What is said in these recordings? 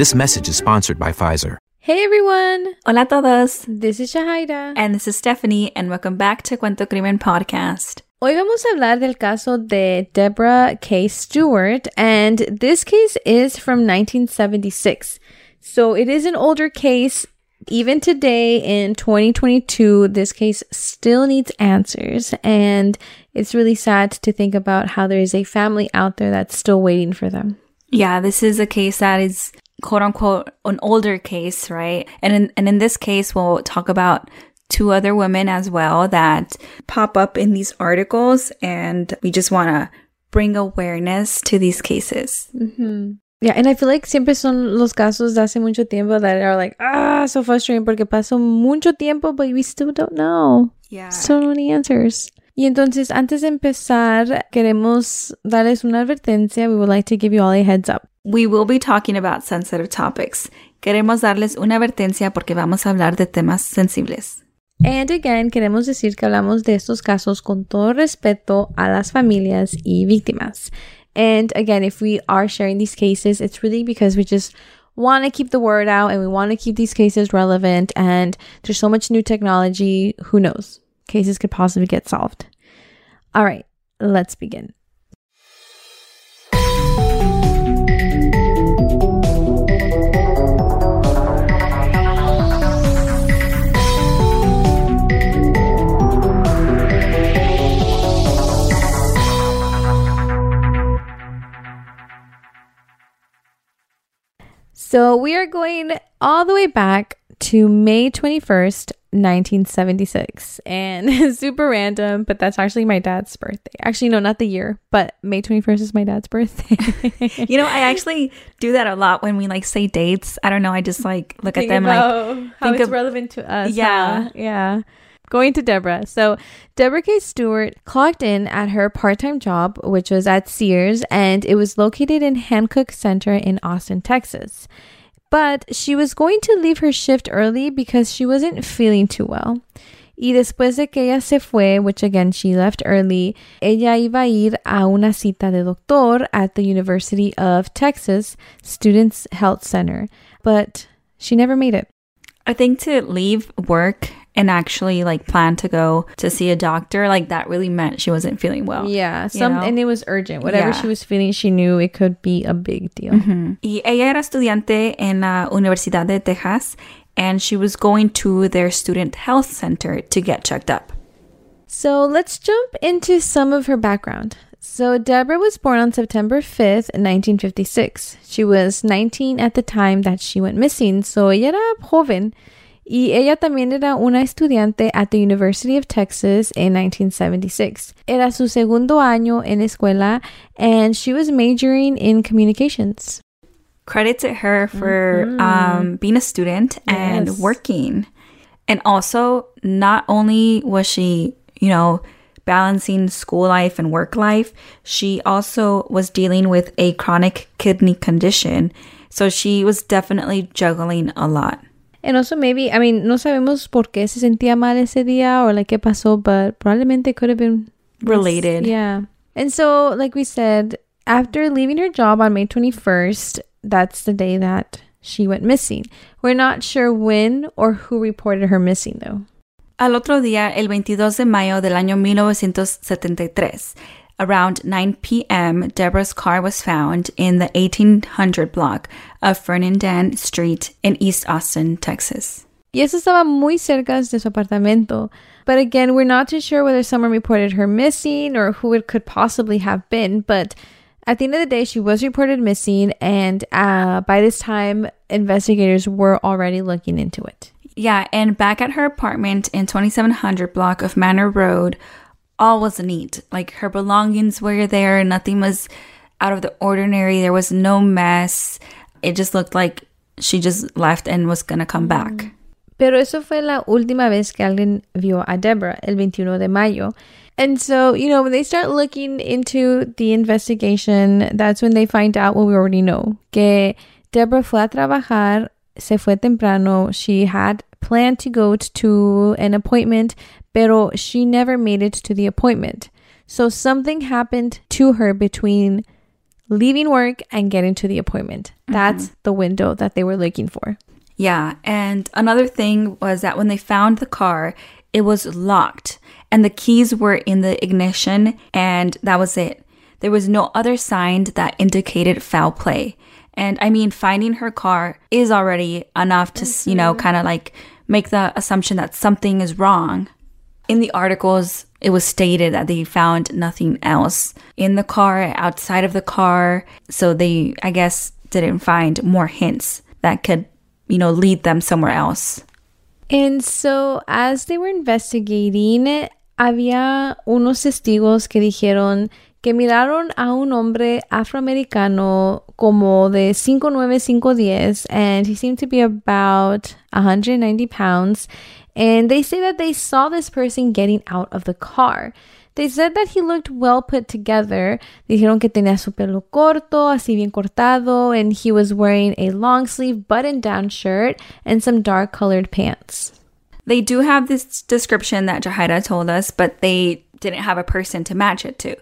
This message is sponsored by Pfizer. Hey everyone! Hola a todos! This is Shahida. And this is Stephanie, and welcome back to Cuento Crimen Podcast. Hoy vamos a hablar del caso de Deborah K. Stewart, and this case is from 1976. So it is an older case. Even today in 2022, this case still needs answers, and it's really sad to think about how there is a family out there that's still waiting for them. Yeah, this is a case that is quote unquote an older case, right? And in, and in this case, we'll talk about two other women as well that pop up in these articles, and we just want to bring awareness to these cases. Mm-hmm. Yeah, and I feel like siempre son los casos de hace mucho tiempo that are like, ah, so frustrating porque pasó mucho tiempo, but we still don't know. Yeah. So many answers. Y entonces, antes de empezar, queremos darles una advertencia. We would like to give you all a heads up. We will be talking about sensitive topics. Queremos darles una advertencia porque vamos a hablar de temas sensibles. And again, queremos decir que hablamos de estos casos con todo respeto a las familias y víctimas. And again, if we are sharing these cases, it's really because we just want to keep the word out and we want to keep these cases relevant. And there's so much new technology. Who knows? Cases could possibly get solved. All right, let's begin. So we are going all the way back to May 21st, 1976. And super random, but that's actually my dad's birthday. Actually, no, not the year, but May 21st is my dad's birthday. you know, I actually do that a lot when we like say dates. I don't know. I just like look think at them like how it's relevant to us. Yeah. Huh? Yeah. Going to Deborah. So, Deborah K. Stewart clocked in at her part time job, which was at Sears, and it was located in Hancock Center in Austin, Texas. But she was going to leave her shift early because she wasn't feeling too well. Y después de que ella se fue, which again she left early, ella iba a ir a una cita de doctor at the University of Texas Students Health Center, but she never made it. I think to leave work and actually like plan to go to see a doctor, like that really meant she wasn't feeling well. Yeah, some know? and it was urgent. Whatever yeah. she was feeling, she knew it could be a big deal. Mm-hmm. Y ella era estudiante en la Universidad de Texas, and she was going to their student health center to get checked up. So let's jump into some of her background. So, Deborah was born on September 5th, 1956. She was 19 at the time that she went missing, so ella era joven. Y ella también era una estudiante at the University of Texas in 1976. Era su segundo año en escuela, and she was majoring in communications. Credit to her for mm-hmm. um, being a student and yes. working. And also, not only was she, you know, balancing school life and work life, she also was dealing with a chronic kidney condition. So she was definitely juggling a lot. And also maybe, I mean, no sabemos por qué se sentía mal ese día or like qué pasó, but probablemente could have been related. Yeah. And so, like we said, after leaving her job on May 21st, that's the day that she went missing. We're not sure when or who reported her missing though. Al otro día, el 22 de mayo del año 1973, Around 9 p.m., Deborah's car was found in the 1800 block of Ferdinand Street in East Austin, Texas. Y eso estaba muy cerca de su apartamento. But again, we're not too sure whether someone reported her missing or who it could possibly have been. But at the end of the day, she was reported missing, and uh, by this time, investigators were already looking into it. Yeah, and back at her apartment in 2700 block of Manor Road, all was neat. Like her belongings were there, nothing was out of the ordinary. There was no mess. It just looked like she just left and was gonna come back. Mm. Pero eso fue la última vez que alguien vio a Deborah, el 21 de mayo. And so, you know, when they start looking into the investigation, that's when they find out what we already know. Que Deborah fue a trabajar, se fue temprano. She had planned to go to an appointment, pero she never made it to the appointment. So something happened to her between leaving work and getting to the appointment. Mm-hmm. That's the window that they were looking for. Yeah, and another thing was that when they found the car, it was locked and the keys were in the ignition, and that was it. There was no other sign that indicated foul play. And I mean, finding her car is already enough to, mm-hmm. you know, mm-hmm. kind of like make the assumption that something is wrong. In the articles, it was stated that they found nothing else in the car, outside of the car. So they, I guess, didn't find more hints that could you know, lead them somewhere else. And so, as they were investigating, había unos testigos que dijeron que miraron a un hombre afroamericano como de 5'9, 5'10, and he seemed to be about 190 pounds. And they say that they saw this person getting out of the car. They said that he looked well put together. Dijeron que tenía su pelo corto, así bien cortado, and he was wearing a long sleeve button down shirt and some dark colored pants. They do have this description that Jahaira told us, but they didn't have a person to match it to.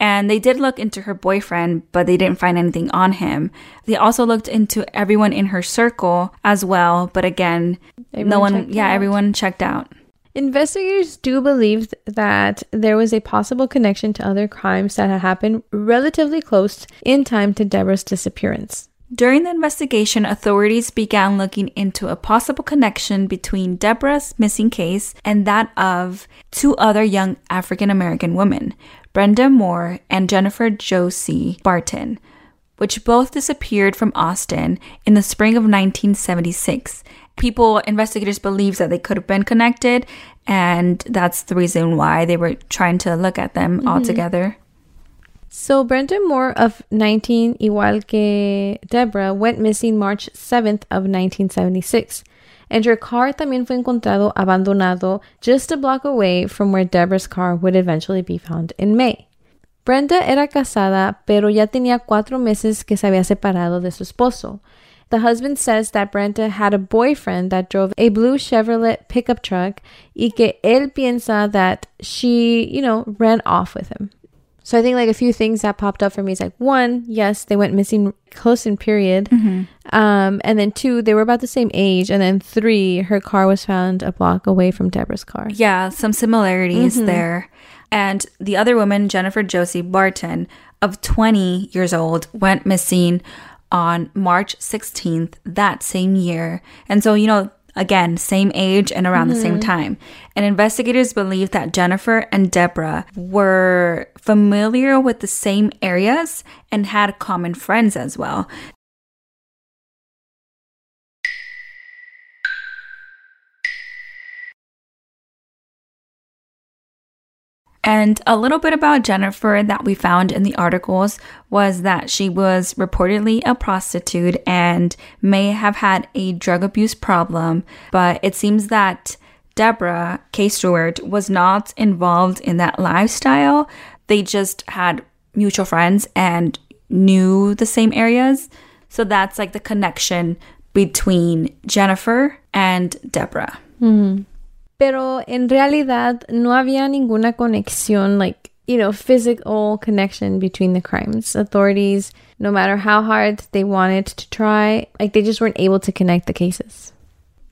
And they did look into her boyfriend, but they didn't find anything on him. They also looked into everyone in her circle as well, but again, everyone no one, yeah, out. everyone checked out. Investigators do believe that there was a possible connection to other crimes that had happened relatively close in time to Deborah's disappearance. During the investigation, authorities began looking into a possible connection between Deborah's missing case and that of two other young African American women, Brenda Moore and Jennifer Josie Barton, which both disappeared from Austin in the spring of 1976 people, investigators believe that they could have been connected, and that's the reason why they were trying to look at them mm-hmm. all together. So Brenda Moore of 19, igual que Deborah, went missing March 7th of 1976. And her car también fue encontrado abandonado just a block away from where Deborah's car would eventually be found in May. Brenda era casada, pero ya tenía cuatro meses que se había separado de su esposo. The husband says that Brenda had a boyfriend that drove a blue Chevrolet pickup truck y que él piensa that she, you know, ran off with him. So I think like a few things that popped up for me is like one, yes, they went missing close in period. Mm-hmm. Um, and then two, they were about the same age. And then three, her car was found a block away from Deborah's car. Yeah, some similarities mm-hmm. there. And the other woman, Jennifer Josie Barton, of 20 years old, went missing on March 16th that same year. And so, you know, again, same age and around mm-hmm. the same mm-hmm. time. And investigators believe that Jennifer and Deborah were familiar with the same areas and had common friends as well. And a little bit about Jennifer that we found in the articles was that she was reportedly a prostitute and may have had a drug abuse problem, but it seems that Deborah K. Stewart was not involved in that lifestyle. They just had mutual friends and knew the same areas. So that's like the connection between Jennifer and Deborah. Mm-hmm. Pero en realidad no había ninguna conexión, like, you know, physical connection between the crimes. Authorities, no matter how hard they wanted to try, like, they just weren't able to connect the cases.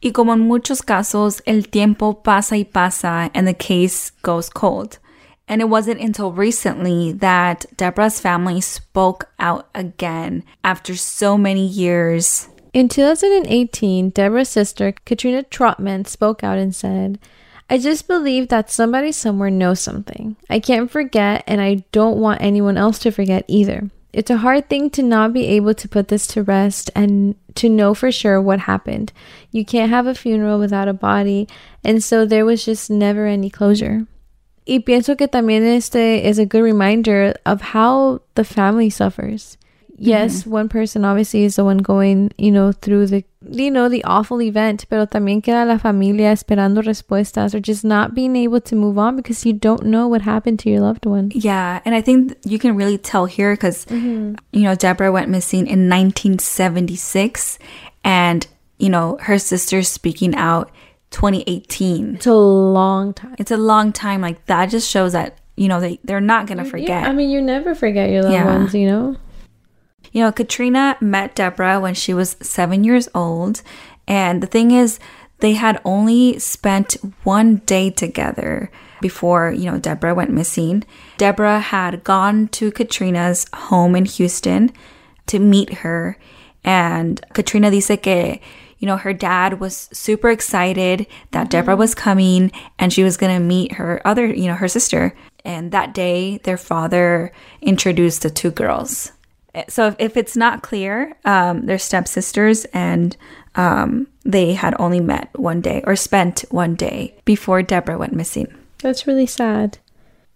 Y como en muchos casos, el tiempo pasa y pasa and the case goes cold. And it wasn't until recently that Deborah's family spoke out again after so many years in 2018, Deborah's sister, Katrina Trotman, spoke out and said, I just believe that somebody somewhere knows something. I can't forget, and I don't want anyone else to forget either. It's a hard thing to not be able to put this to rest and to know for sure what happened. You can't have a funeral without a body, and so there was just never any closure. Y pienso que también este is a good reminder of how the family suffers yes, mm-hmm. one person obviously is the one going, you know, through the, you know, the awful event, pero también queda la familia esperando respuestas or just not being able to move on because you don't know what happened to your loved one. Yeah, and I think you can really tell here because, mm-hmm. you know, Deborah went missing in 1976 and, you know, her sister's speaking out 2018. It's a long time. It's a long time. Like that just shows that, you know, they, they're not going to forget. Yeah, I mean, you never forget your loved yeah. ones, you know? You know, Katrina met Deborah when she was seven years old. And the thing is, they had only spent one day together before, you know, Deborah went missing. Deborah had gone to Katrina's home in Houston to meet her. And Katrina dice que, you know, her dad was super excited that. Deborah was coming and she was going to meet her other, you know, her sister. And that day, their father introduced the two girls. So if, if it's not clear, um, they're stepsisters and um, they had only met one day or spent one day before Deborah went missing. That's really sad.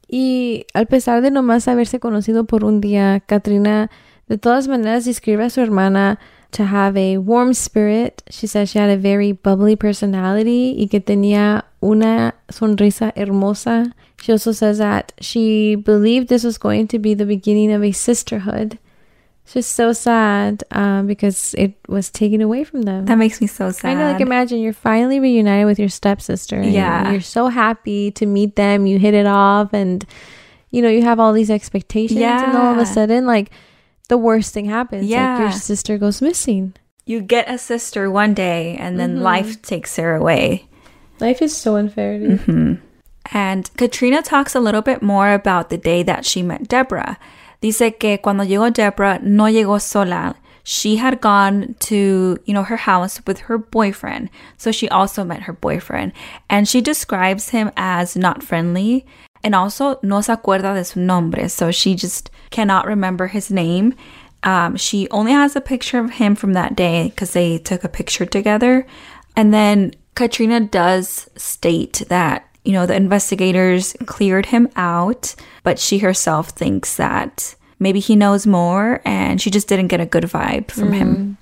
Y al pesar de nomás haberse conocido por un día, Katrina de todas maneras describe a su hermana to have a warm spirit. She says she had a very bubbly personality y que tenía una sonrisa hermosa. She also says that she believed this was going to be the beginning of a sisterhood it's just so sad um, because it was taken away from them. That makes me so sad. I know, like imagine you're finally reunited with your stepsister. Yeah, you're so happy to meet them. You hit it off, and you know you have all these expectations, yeah. and all of a sudden, like the worst thing happens. Yeah, like your sister goes missing. You get a sister one day, and then mm-hmm. life takes her away. Life is so unfair. Mm-hmm. And Katrina talks a little bit more about the day that she met Deborah. Dice que cuando llegó Deborah no llegó sola. She had gone to, you know, her house with her boyfriend. So she also met her boyfriend. And she describes him as not friendly and also no se acuerda de su nombre. So she just cannot remember his name. Um, she only has a picture of him from that day because they took a picture together. And then Katrina does state that you know, the investigators cleared him out, but she herself thinks that maybe he knows more and she just didn't get a good vibe from mm. him.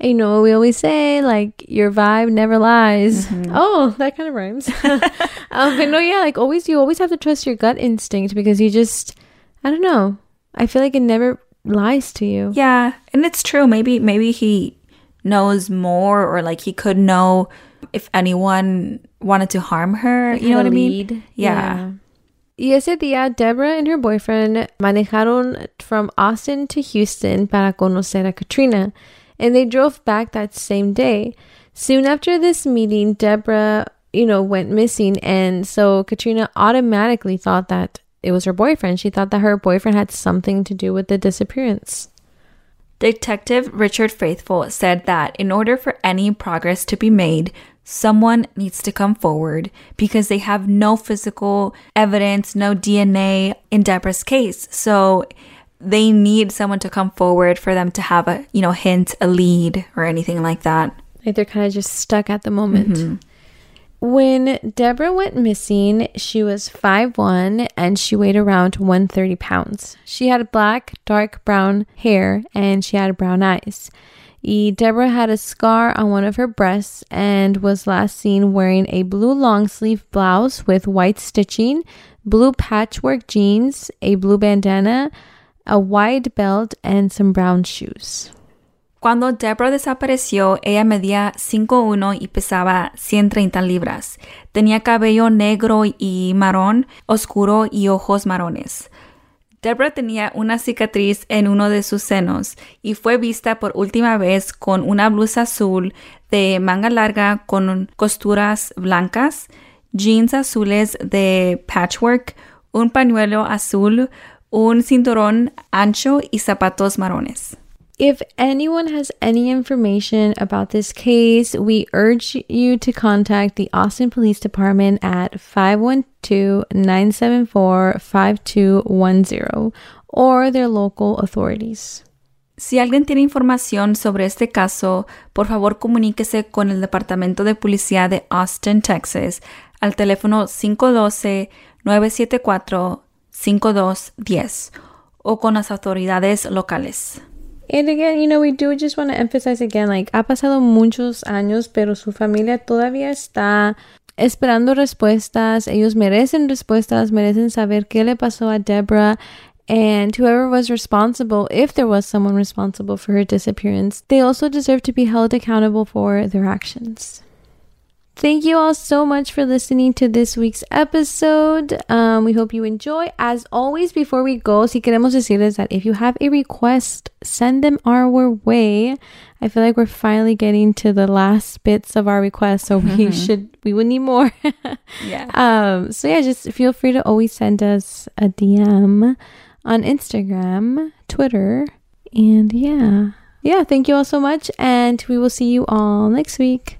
And you know what we always say, like your vibe never lies. Mm-hmm. Oh, that kind of rhymes. um, but no, yeah, like always, you always have to trust your gut instinct because you just, I don't know. I feel like it never lies to you. Yeah, and it's true. Maybe, maybe he knows more, or like he could know if anyone wanted to harm her. Like you know what I mean? Yeah. yeah. Y ese día, Deborah and her boyfriend manejaron from Austin to Houston para conocer a Katrina, and they drove back that same day. Soon after this meeting, Deborah, you know, went missing, and so Katrina automatically thought that it was her boyfriend. She thought that her boyfriend had something to do with the disappearance. Detective Richard Faithful said that in order for any progress to be made, someone needs to come forward because they have no physical evidence, no DNA in Deborah's case. So they need someone to come forward for them to have a, you know, hint, a lead, or anything like that. Like they're kind of just stuck at the moment. Mm-hmm. When Deborah went missing, she was 5'1 and she weighed around 130 pounds. She had black, dark brown hair and she had brown eyes. Deborah had a scar on one of her breasts and was last seen wearing a blue long sleeve blouse with white stitching, blue patchwork jeans, a blue bandana, a wide belt, and some brown shoes. Cuando Deborah desapareció, ella medía 5'1 y pesaba 130 libras. Tenía cabello negro y marrón oscuro y ojos marrones. Deborah tenía una cicatriz en uno de sus senos y fue vista por última vez con una blusa azul de manga larga con costuras blancas, jeans azules de patchwork, un pañuelo azul, un cinturón ancho y zapatos marrones. If anyone has any information about this case, we urge you to contact the Austin Police Department at 512 974 5210 or their local authorities. Si alguien tiene información sobre este caso, por favor comuníquese con el Departamento de Policía de Austin, Texas, al teléfono 512-974-5210 o con las autoridades locales. And again, you know, we do just want to emphasize again, like, ha pasado muchos años, pero su familia todavía está esperando respuestas. Ellos merecen respuestas, merecen saber qué le pasó a Deborah. And whoever was responsible, if there was someone responsible for her disappearance, they also deserve to be held accountable for their actions. Thank you all so much for listening to this week's episode. Um, we hope you enjoy. As always, before we go, si queremos decirles that if you have a request, send them our way. I feel like we're finally getting to the last bits of our requests, so we mm-hmm. should we would need more. yeah. Um. So yeah, just feel free to always send us a DM on Instagram, Twitter, and yeah, yeah. Thank you all so much, and we will see you all next week.